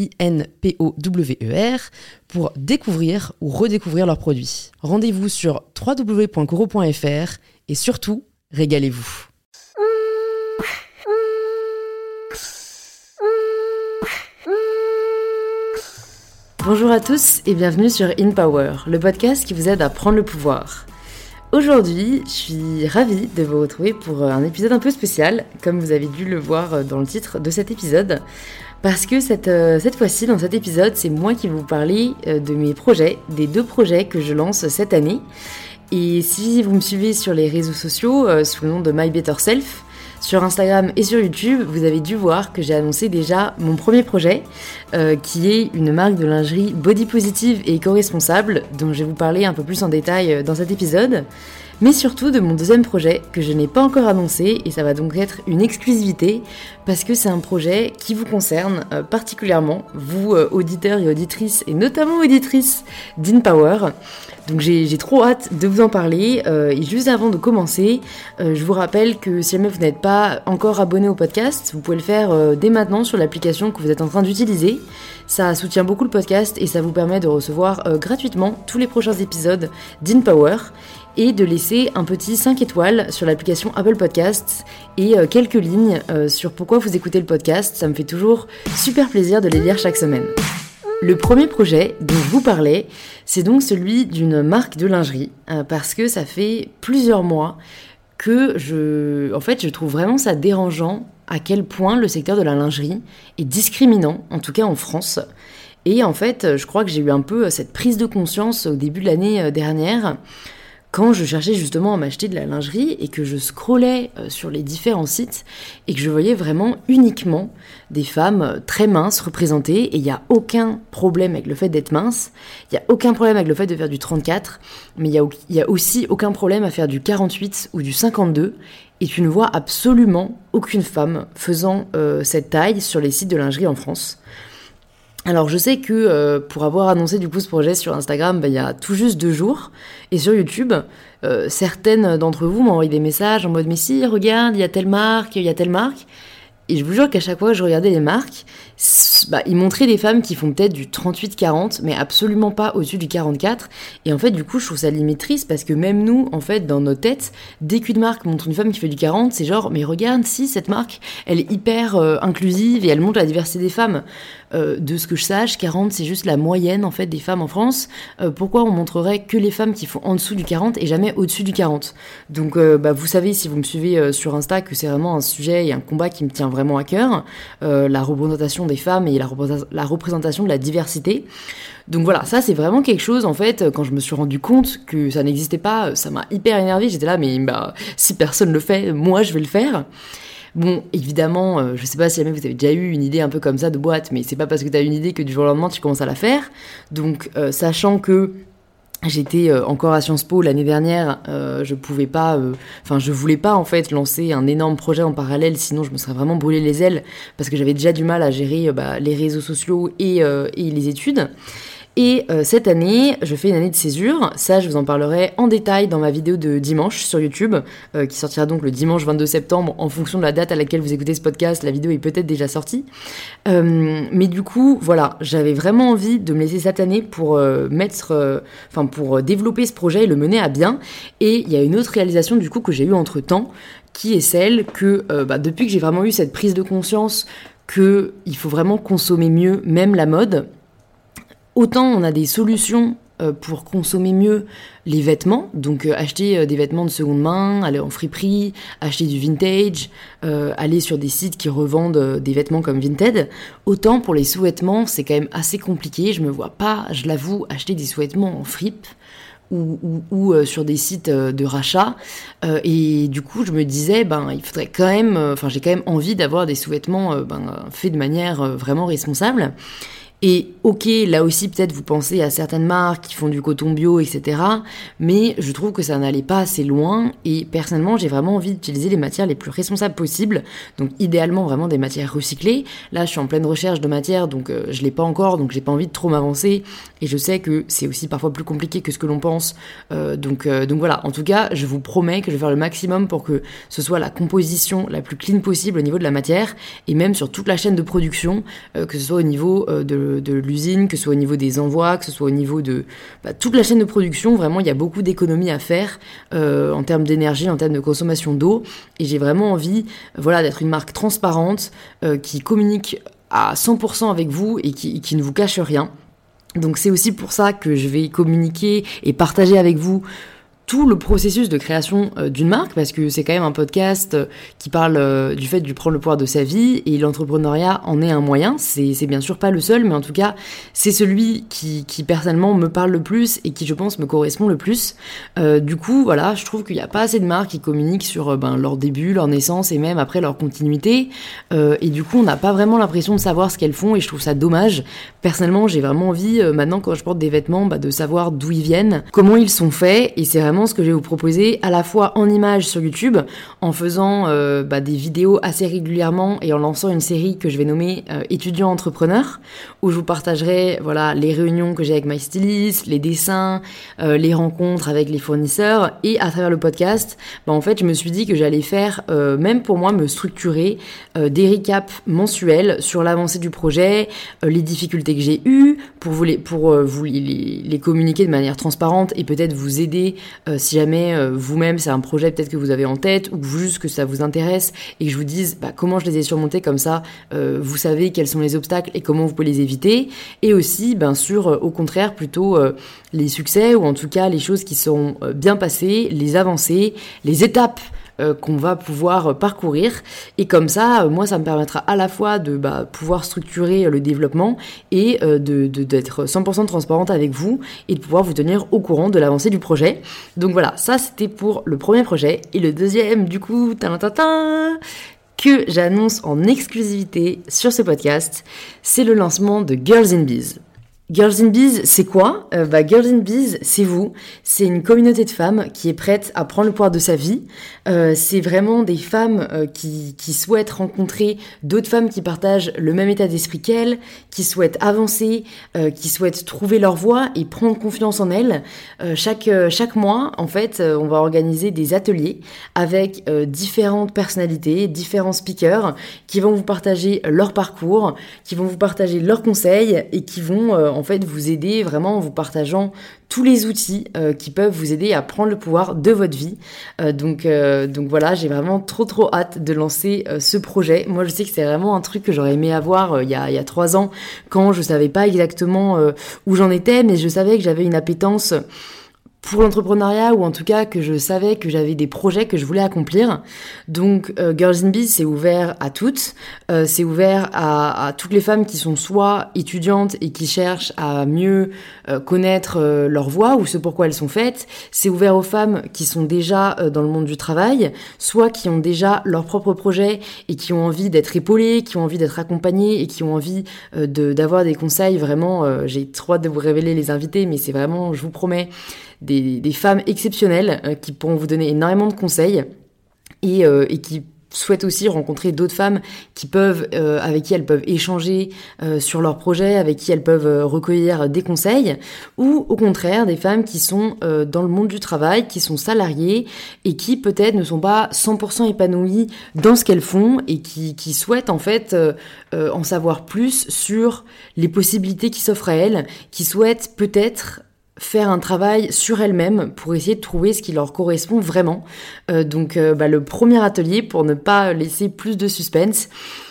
I-N-P-O-W-E-R, pour découvrir ou redécouvrir leurs produits. Rendez-vous sur www.coro.fr et surtout, régalez-vous. Bonjour à tous et bienvenue sur In Power, le podcast qui vous aide à prendre le pouvoir. Aujourd'hui, je suis ravie de vous retrouver pour un épisode un peu spécial, comme vous avez dû le voir dans le titre de cet épisode. Parce que cette, euh, cette fois-ci, dans cet épisode, c'est moi qui vais vous parler euh, de mes projets, des deux projets que je lance cette année. Et si vous me suivez sur les réseaux sociaux euh, sous le nom de My Better Self, sur Instagram et sur YouTube, vous avez dû voir que j'ai annoncé déjà mon premier projet, qui est une marque de lingerie body positive et éco-responsable, dont je vais vous parler un peu plus en détail dans cet épisode mais surtout de mon deuxième projet que je n'ai pas encore annoncé et ça va donc être une exclusivité parce que c'est un projet qui vous concerne euh, particulièrement, vous euh, auditeurs et auditrices et notamment auditrices d'InPower. Donc j'ai trop hâte de vous en parler. Euh, et juste avant de commencer, je vous rappelle que si jamais vous n'êtes pas encore abonné au podcast, vous pouvez le faire dès maintenant sur l'application que vous êtes en train d'utiliser. Ça soutient beaucoup le podcast et ça vous permet de recevoir gratuitement tous les prochains épisodes d'InPower et de laisser un petit 5 étoiles sur l'application Apple Podcasts et euh, quelques lignes euh, sur pourquoi vous écoutez le podcast. Ça me fait toujours super plaisir de les lire chaque semaine. Le premier projet dont je vous parlais, c'est donc celui d'une marque de lingerie, euh, parce que ça fait plusieurs mois que je, en fait, je trouve vraiment ça dérangeant à quel point le secteur de la lingerie est discriminant, en tout cas en France. Et en fait, je crois que j'ai eu un peu cette prise de conscience au début de l'année dernière quand je cherchais justement à m'acheter de la lingerie et que je scrollais euh, sur les différents sites et que je voyais vraiment uniquement des femmes euh, très minces représentées et il n'y a aucun problème avec le fait d'être mince, il n'y a aucun problème avec le fait de faire du 34, mais il n'y a, aussi aucun problème à faire du 48 ou du 52 et tu ne vois absolument aucune femme faisant euh, cette taille sur les sites de lingerie en France. Alors je sais que euh, pour avoir annoncé du coup ce projet sur Instagram, bah, il y a tout juste deux jours, et sur YouTube, euh, certaines d'entre vous m'ont envoyé des messages en mode mais si regarde, il y a telle marque, il y a telle marque, et je vous jure qu'à chaque fois que je regardais les marques, bah, ils montraient des femmes qui font peut-être du 38-40, mais absolument pas au-dessus du 44. Et en fait, du coup, je trouve ça limite triste parce que même nous, en fait, dans nos têtes, dès qu'une marque montre une femme qui fait du 40, c'est genre, mais regarde, si cette marque, elle est hyper euh, inclusive et elle montre la diversité des femmes. Euh, de ce que je sache, 40, c'est juste la moyenne, en fait, des femmes en France. Euh, pourquoi on montrerait que les femmes qui font en dessous du 40 et jamais au-dessus du 40 Donc, bah, vous savez, si vous me suivez sur Insta, que c'est vraiment un sujet et un combat qui me tient vraiment à cœur. la représentation des femmes et la, représentation de la diversité. Donc voilà, ça c'est vraiment quelque chose en fait, quand je me suis rendu compte que ça n'existait pas, ça m'a hyper énervé, j'étais là mais bah, si personne le fait, moi je vais le faire. Bon, évidemment, euh, je sais pas si jamais vous avez déjà eu une idée un peu comme ça de boîte, mais c'est pas parce que tu as une idée que du jour au lendemain tu commences à la faire. Donc, euh, sachant que J'étais euh, encore à Sciences Po l'année dernière, euh, je pouvais pas, euh, enfin je voulais pas en fait lancer un énorme projet en parallèle, sinon je me serais vraiment brûlé les ailes parce que j'avais déjà du mal à gérer bah, les réseaux sociaux et les études. Et euh, cette année, je fais une année de césure. Ça, je vous en parlerai en détail dans ma vidéo de dimanche sur YouTube, euh, qui sortira donc le dimanche 22 septembre. En fonction de la date à laquelle vous écoutez ce podcast, la vidéo est peut-être déjà sortie. Euh, mais du coup, voilà, j'avais vraiment envie de me laisser cette année pour mettre, enfin pour développer ce projet et le mener à bien. Et il y a une autre réalisation du coup que j'ai eue entre temps, qui est celle que bah, depuis que j'ai vraiment eu cette prise de conscience que il faut vraiment consommer mieux, même la mode autant on a des solutions pour consommer mieux les vêtements, donc acheter des vêtements de seconde main, aller en friperie, acheter du vintage, aller sur des sites qui revendent des vêtements comme Vinted, autant pour les sous-vêtements, c'est quand même assez compliqué. Je me vois pas, je l'avoue, acheter des sous-vêtements en fripe ou, euh, sur des sites euh, de rachat. Euh, et du coup, je me disais, ben, il faudrait quand même, enfin, j'ai quand même envie d'avoir des sous-vêtements ben, faits de manière vraiment responsable. Et ok, là aussi peut-être vous pensez à certaines marques qui font du coton bio, etc. Mais je trouve que ça n'allait pas assez loin. Et personnellement, j'ai vraiment envie d'utiliser les matières les plus responsables possibles. Donc idéalement vraiment des matières recyclées. Là, je suis en pleine recherche de matières, donc euh, je l'ai pas encore, donc j'ai pas envie de trop m'avancer. Et je sais que c'est aussi parfois plus compliqué que ce que l'on pense. Euh, donc euh, donc voilà. En tout cas, je vous promets que je vais faire le maximum pour que ce soit la composition la plus clean possible au niveau de la matière et même sur toute la chaîne de production, que ce soit au niveau de de, l'usine, que ce soit au niveau des envois, que ce soit au niveau de bah, toute la chaîne de production. Vraiment, il y a beaucoup d'économies à faire euh, en termes d'énergie, en termes de consommation d'eau. Et j'ai vraiment envie voilà, d'être une marque transparente euh, qui communique à 100% avec vous et qui, qui ne vous cache rien. Donc c'est aussi pour ça que je vais communiquer et partager avec vous tout le processus de création euh, d'une marque, parce que c'est quand même un podcast euh, qui parle euh, du fait de prendre le pouvoir de sa vie, et l'entrepreneuriat en est un moyen. C'est bien sûr pas le seul, mais en tout cas, c'est celui qui, qui, personnellement me parle le plus et qui, je pense, me correspond le plus. du coup, voilà, je trouve qu'il n'y a pas assez de marques qui communiquent sur ben, leur début, leur naissance et même après leur continuité. et du coup, on n'a pas vraiment l'impression de savoir ce qu'elles font, et je trouve ça dommage. Personnellement, j'ai vraiment envie, maintenant, quand je porte des vêtements, bah, de savoir d'où ils viennent, comment ils sont faits, et c'est vraiment que je vais vous proposer à la fois en images sur YouTube, en faisant euh, bah, des vidéos assez régulièrement et en lançant une série que je vais nommer euh, étudiant entrepreneur, où je vous partagerai voilà les réunions que j'ai avec my stylist, les dessins, euh, les rencontres avec les fournisseurs et à travers le podcast, bah, en fait je me suis dit que j'allais faire même pour moi me structurer des recaps mensuels sur l'avancée du projet, les difficultés que j'ai eues pour vous les pour vous les, communiquer de manière transparente et peut-être vous aider euh, si jamais euh, vous-même c'est un projet peut-être que vous avez en tête ou juste que ça vous intéresse et que je vous dise bah, comment je les ai surmontés comme ça, euh, vous savez quels sont les obstacles et comment vous pouvez les éviter. Et aussi, bien sûr, au contraire, plutôt les succès ou en tout cas les choses qui sont bien passées, les avancées, les étapes euh, qu'on va pouvoir parcourir. Et comme ça, euh, moi, ça me permettra à la fois de bah, pouvoir structurer le développement et euh, de, d'être 100% transparente avec vous et de pouvoir vous tenir au courant de l'avancée du projet. Donc voilà, ça c'était pour le premier projet. Et le deuxième, du coup, que j'annonce en exclusivité sur ce podcast, c'est le lancement de Girls in Bees. Girls in Bees, c'est quoi? Euh, bah, Girls in Bees, c'est vous. C'est une communauté de femmes qui est prête à prendre le pouvoir de sa vie. Euh, c'est vraiment des femmes euh, qui, qui, souhaitent rencontrer d'autres femmes qui partagent le même état d'esprit qu'elles, qui souhaitent avancer, qui souhaitent trouver leur voie et prendre confiance en elles. chaque, chaque mois, en fait, on va organiser des ateliers avec différentes personnalités, différents speakers qui vont vous partager leur parcours, qui vont vous partager leurs conseils et qui vont en fait vous aider vraiment en vous partageant tous les outils euh, qui peuvent vous aider à prendre le pouvoir de votre vie. Euh, donc, euh, donc voilà, j'ai vraiment trop trop hâte de lancer ce projet. Moi, je sais que c'est vraiment un truc que j'aurais aimé avoir il y, a, il y a trois ans quand je savais pas exactement où j'en étais, mais je savais que j'avais une appétence pour l'entrepreneuriat ou en tout cas que je savais que j'avais des projets que je voulais accomplir. Donc euh, Girls in Biz c'est ouvert à toutes, euh, c'est ouvert à, toutes les femmes qui sont soit étudiantes et qui cherchent à mieux euh, connaître leur voie ou ce pourquoi elles sont faites, c'est ouvert aux femmes qui sont déjà dans le monde du travail, soit qui ont déjà leur propre projet et qui ont envie d'être épaulées, qui ont envie d'être accompagnées et qui ont envie d'avoir des conseils. Vraiment, j'ai trop hâte de vous révéler les invités mais c'est vraiment, je vous promets, des, femmes exceptionnelles euh, qui pourront vous donner énormément de conseils et, euh, qui souhaitent aussi rencontrer d'autres femmes euh, avec qui elles peuvent échanger sur leurs projets, avec qui elles peuvent recueillir des conseils, ou au contraire des femmes qui sont dans le monde du travail, qui sont salariées et qui peut-être ne sont pas 100% épanouies dans ce qu'elles font et qui, qui souhaitent en fait en savoir plus sur les possibilités qui s'offrent à elles, qui souhaitent peut-être faire un travail sur elles-mêmes pour essayer de trouver ce qui leur correspond vraiment. Euh, donc euh, bah, le premier atelier, pour ne pas laisser plus de suspense,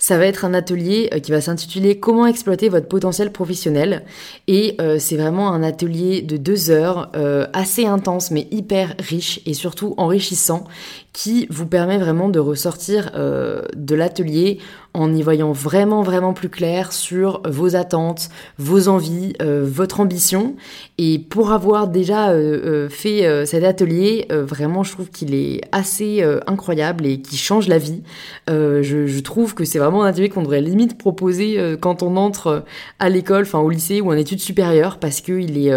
Ça va être un atelier qui va s'intituler Comment exploiter votre potentiel professionnel. Et c'est vraiment un atelier de deux heures, assez intense mais hyper riche et surtout enrichissant, qui vous permet vraiment de ressortir de l'atelier en y voyant vraiment vraiment plus clair sur vos attentes, vos envies, euh, votre ambition. Et pour avoir déjà euh, euh, fait cet atelier, vraiment je trouve qu'il est assez incroyable et qui change la vie. Je, trouve que c'est vraiment un atelier qu'on devrait limite proposer quand on entre à l'école, enfin au lycée ou en études supérieures, parce qu'il est,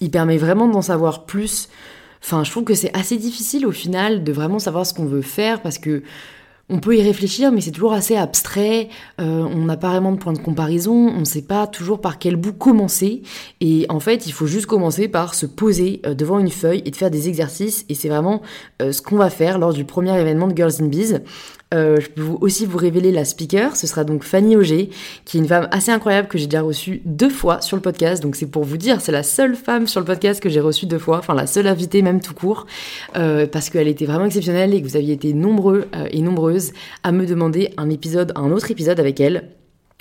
il permet vraiment d'en savoir plus. Enfin, je trouve que c'est assez difficile au final de vraiment savoir ce qu'on veut faire parce que on peut y réfléchir, mais c'est toujours assez abstrait. Euh, on n'a pas vraiment de point de comparaison. On ne sait pas toujours par quel bout commencer. Et en fait, il faut juste commencer par se poser euh, devant une feuille et de faire des exercices. Et c'est vraiment euh, ce qu'on va faire lors du premier événement de Girls in Bees. Euh, je peux aussi vous révéler la speaker. Ce sera donc Fanny Auger, qui est une femme assez incroyable que j'ai déjà reçue deux fois sur le podcast. Donc c'est pour vous dire, c'est la seule femme sur le podcast que j'ai reçue deux fois, enfin la seule invitée même tout court, euh, parce qu'elle était vraiment exceptionnelle et que vous aviez été nombreux euh, et nombreuses à me demander un épisode, un autre épisode avec elle.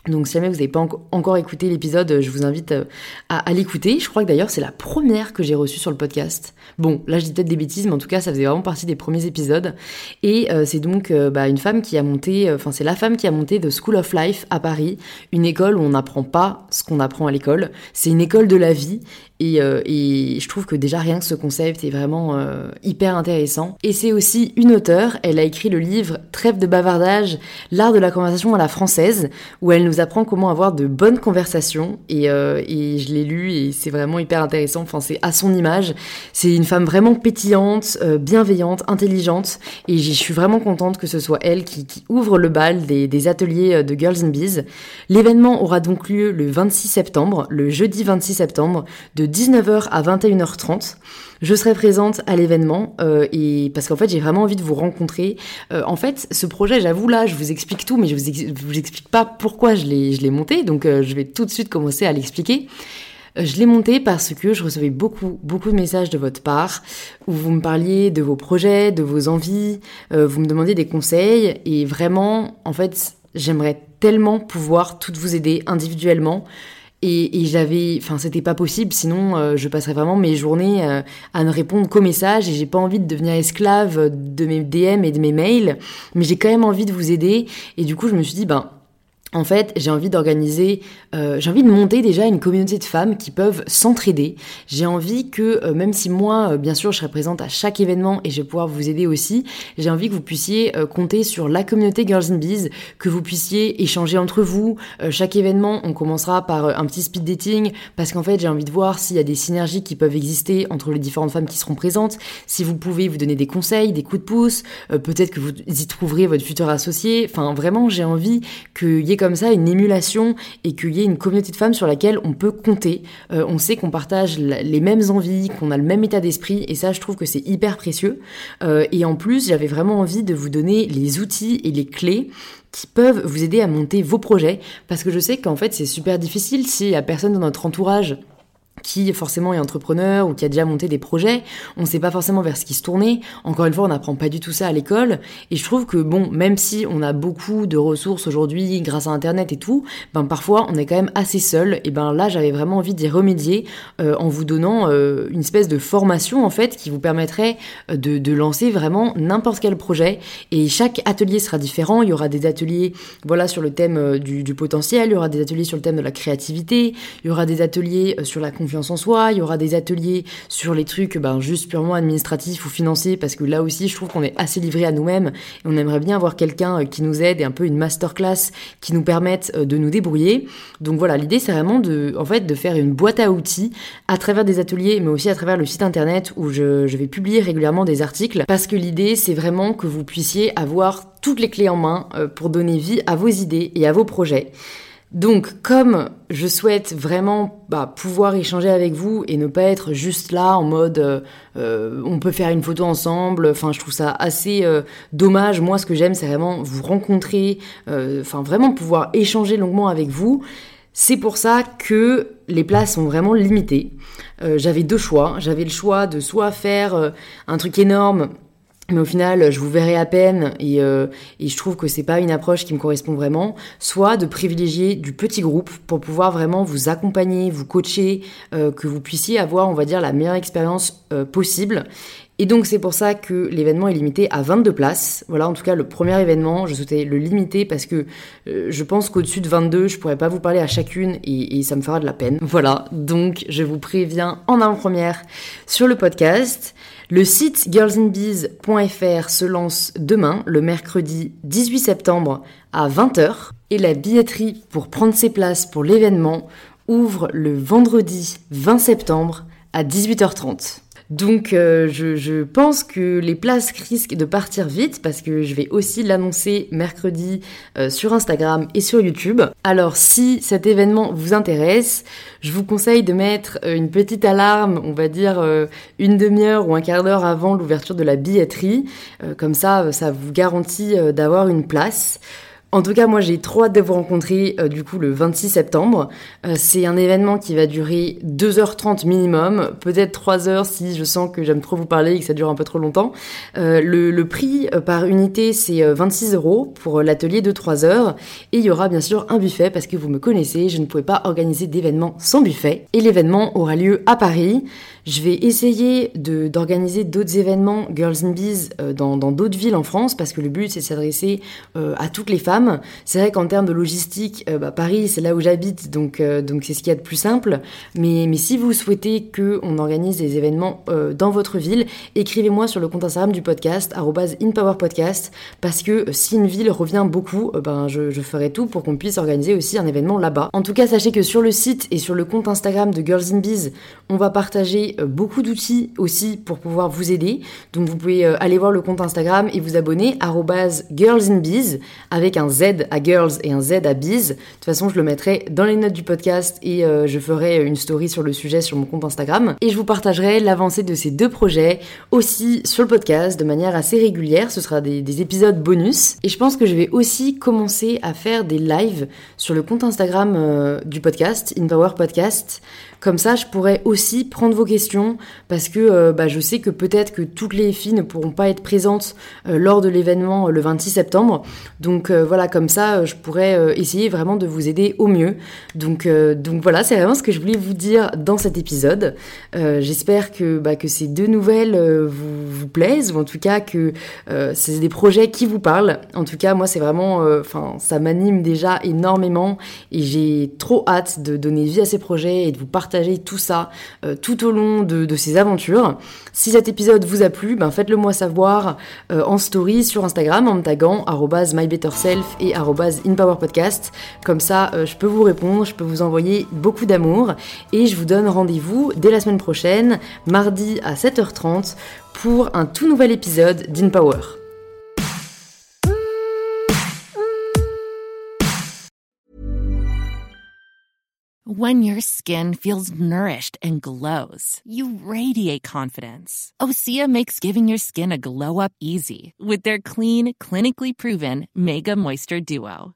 Donc si jamais vous n'avez pas encore écouté l'épisode, je vous invite euh, à, l'écouter. Je crois que d'ailleurs c'est la première que j'ai reçue sur le podcast. Bon, là je dis peut-être des bêtises, mais en tout cas ça faisait vraiment partie des premiers épisodes. Et euh, c'est donc euh, bah, une femme qui a monté, enfin c'est la femme qui a monté The School of Life à Paris, une école où on n'apprend pas ce qu'on apprend à l'école. C'est une école de la vie et, et, je trouve que déjà rien que ce concept est vraiment hyper intéressant. Et c'est aussi une auteure, elle a écrit le livre Trêve de bavardage, l'art de la conversation à la française, où elle nous apprend comment avoir de bonnes conversations et, euh, je l'ai lu et c'est vraiment hyper intéressant. Enfin, c'est à son image. C'est une femme vraiment pétillante, euh, bienveillante, intelligente et je suis vraiment contente que ce soit elle qui, ouvre le bal des, ateliers euh, de Girls in Bees. L'événement aura donc lieu le 26 septembre, le jeudi 26 septembre, de 19h à 21h30. Je serai présente à l'événement euh, et parce qu'en fait j'ai vraiment envie de vous rencontrer. Euh, en fait, ce projet, j'avoue là, je vous explique tout, mais je vous, vous explique pas pourquoi je l'ai monté. Donc euh, je vais tout de suite commencer à l'expliquer. Je l'ai monté parce que je recevais beaucoup, beaucoup de messages de votre part où vous me parliez de vos projets, de vos envies, vous me demandiez des conseils et vraiment, en fait, j'aimerais tellement pouvoir toutes vous aider individuellement. Et, j'avais, enfin, c'était pas possible, sinon euh, je passerais vraiment mes journées euh, à ne répondre qu'aux messages et j'ai pas envie de devenir esclave de mes DM et de mes mails, mais j'ai quand même envie de vous aider. Et du coup, je me suis dit, ben, en fait, j'ai envie d'organiser, euh, j'ai envie de monter déjà une communauté de femmes qui peuvent s'entraider. J'ai envie que, euh, même si moi, euh, bien sûr, je serai présente à chaque événement et je vais pouvoir vous aider aussi, j'ai envie que vous puissiez compter sur la communauté Girls in Bees, que vous puissiez échanger entre vous. chaque événement, on commencera par un petit speed dating parce qu'en fait, j'ai envie de voir s'il y a des synergies qui peuvent exister entre les différentes femmes qui seront présentes. Si vous pouvez vous donner des conseils, des coups de pouce, peut-être que vous y trouverez votre futur associé. Enfin, vraiment, j'ai envie qu'il y ait comme ça une émulation et qu'il y ait une communauté de femmes sur laquelle on peut compter. Euh, on sait qu'on partage les mêmes envies, qu'on a le même état d'esprit et ça je trouve que c'est hyper précieux. Euh, et en plus j'avais vraiment envie de vous donner les outils et les clés qui peuvent vous aider à monter vos projets parce que je sais qu'en fait c'est super difficile s'il y a personne dans notre entourage qui forcément est entrepreneur ou qui a déjà monté des projets, on ne sait pas forcément vers ce qui se tourner. Encore une fois, on n'apprend pas du tout ça à l'école. Et je trouve que bon, même si on a beaucoup de ressources aujourd'hui grâce à Internet et tout, ben parfois on est quand même assez seul. Et ben là, j'avais vraiment envie d'y remédier euh, en vous donnant euh, une espèce de formation en fait qui vous permettrait euh, de, lancer vraiment n'importe quel projet. Et chaque atelier sera différent. Il y aura des ateliers, voilà, sur le thème du, du potentiel. Il y aura des ateliers sur le thème de la créativité. Il y aura des ateliers sur la confiance en soi, il y aura des ateliers sur les trucs ben, juste purement administratifs ou financiers, parce que là aussi je trouve qu'on est assez livré à nous-mêmes et on aimerait bien avoir quelqu'un euh, qui nous aide et un peu une masterclass qui nous permette euh, de nous débrouiller. Donc voilà, l'idée c'est vraiment de, en fait, de faire une boîte à outils à travers des ateliers, mais aussi à travers le site internet où je, je vais publier régulièrement des articles, parce que l'idée c'est vraiment que vous puissiez avoir toutes les clés en main euh, pour donner vie à vos idées et à vos projets. Donc, comme je souhaite vraiment bah, pouvoir échanger avec vous et ne pas être juste là en mode euh, euh, on peut faire une photo ensemble, enfin je trouve ça assez euh, dommage. Moi, ce que j'aime, c'est vraiment vous rencontrer, enfin vraiment pouvoir échanger longuement avec vous. C'est pour ça que les places sont vraiment limitées. J'avais deux choix. J'avais le choix de soit faire un truc énorme mais au final, je vous verrai à peine et, euh, et je trouve que c'est pas une approche qui me correspond vraiment. Soit de privilégier du petit groupe pour pouvoir vraiment vous accompagner, vous coacher, euh, que vous puissiez avoir, on va dire, la meilleure expérience euh, possible. Et donc c'est pour ça que l'événement est limité à 22 places. Voilà, en tout cas le premier événement, je souhaitais le limiter parce que je pense qu'au-dessus de 22, je pourrais pas vous parler à chacune et, et, ça me fera de la peine. Voilà, donc je vous préviens en avant-première sur le podcast. Le site girlsinbees.fr se lance demain, le mercredi 18 septembre à 20h, et la billetterie pour prendre ses places pour l'événement ouvre le vendredi 20 septembre à 18h30. Donc euh, je, pense que les places risquent de partir vite parce que je vais aussi l'annoncer mercredi euh, sur Instagram et sur YouTube. Alors si cet événement vous intéresse, je vous conseille de mettre euh, une petite alarme, on va dire une demi-heure ou un quart d'heure avant l'ouverture de la billetterie. comme ça, ça vous garantit d'avoir une place. En tout cas, moi j'ai trop hâte de vous rencontrer euh, du coup le 26 septembre. Euh, c'est un événement qui va durer 2h30 minimum, peut-être 3h si je sens que j'aime trop vous parler et que ça dure un peu trop longtemps. Euh, le, prix par unité c'est 26 euros pour l'atelier de 3 heures et il y aura bien sûr un buffet parce que vous me connaissez, je ne pouvais pas organiser d'événement sans buffet. Et l'événement aura lieu à Paris. Je vais essayer d'organiser d'autres événements Girls in Bees dans d'autres villes en France parce que le but c'est de s'adresser à toutes les femmes c'est vrai qu'en termes de logistique, euh, bah, Paris, c'est là où j'habite, donc euh, donc c'est ce qu'il y a de plus simple. Mais, mais si vous souhaitez qu'on organise des événements euh, dans votre ville, écrivez-moi sur le compte Instagram du podcast, @inpowerpodcast, parce que si une ville revient beaucoup, ben je, je, ferai tout pour qu'on puisse organiser aussi un événement là-bas. En tout cas, sachez que sur le site et sur le compte Instagram de Girls in Bees, on va partager beaucoup d'outils aussi pour pouvoir vous aider. Donc vous pouvez aller voir le compte Instagram et vous abonner @girlsinbees avec un Z à Girls et un Z à Bees. De toute façon, je le mettrai dans les notes du podcast et euh, je ferai une story sur le sujet sur mon compte Instagram. Et je vous partagerai l'avancée de ces deux projets aussi sur le podcast de manière assez régulière. Ce sera des, épisodes bonus. Et je pense que je vais aussi commencer à faire des lives sur le compte Instagram euh, du podcast, InPower Podcast. Comme ça, je pourrais aussi prendre vos questions parce que euh, bah, je sais que peut-être que toutes les filles ne pourront pas être présentes lors de l'événement le 26 septembre. Donc voilà comme ça, euh, je pourrais euh, essayer vraiment de vous aider au mieux. Donc, euh, donc voilà, c'est vraiment ce que je voulais vous dire dans cet épisode. J'espère que, bah, que ces deux nouvelles vous, vous plaisent, ou en tout cas que c'est des projets qui vous parlent. En tout cas, moi, c'est vraiment, enfin, ça m'anime déjà énormément et j'ai trop hâte de donner vie à ces projets et de vous partager tout ça tout au long de, ces aventures. Si cet épisode vous a plu, ben faites-le moi savoir en story sur Instagram en me taguant mybetterself et @inpowerpodcast. Comme ça, euh, je peux vous répondre, je peux vous envoyer beaucoup d'amour et je vous donne rendez-vous dès la semaine prochaine, mardi à 7h30 pour un tout nouvel épisode d'InPower. When your skin feels nourished and glows, you radiate confidence. Osea makes giving your skin a glow up easy with their clean, clinically proven Mega Moisture Duo.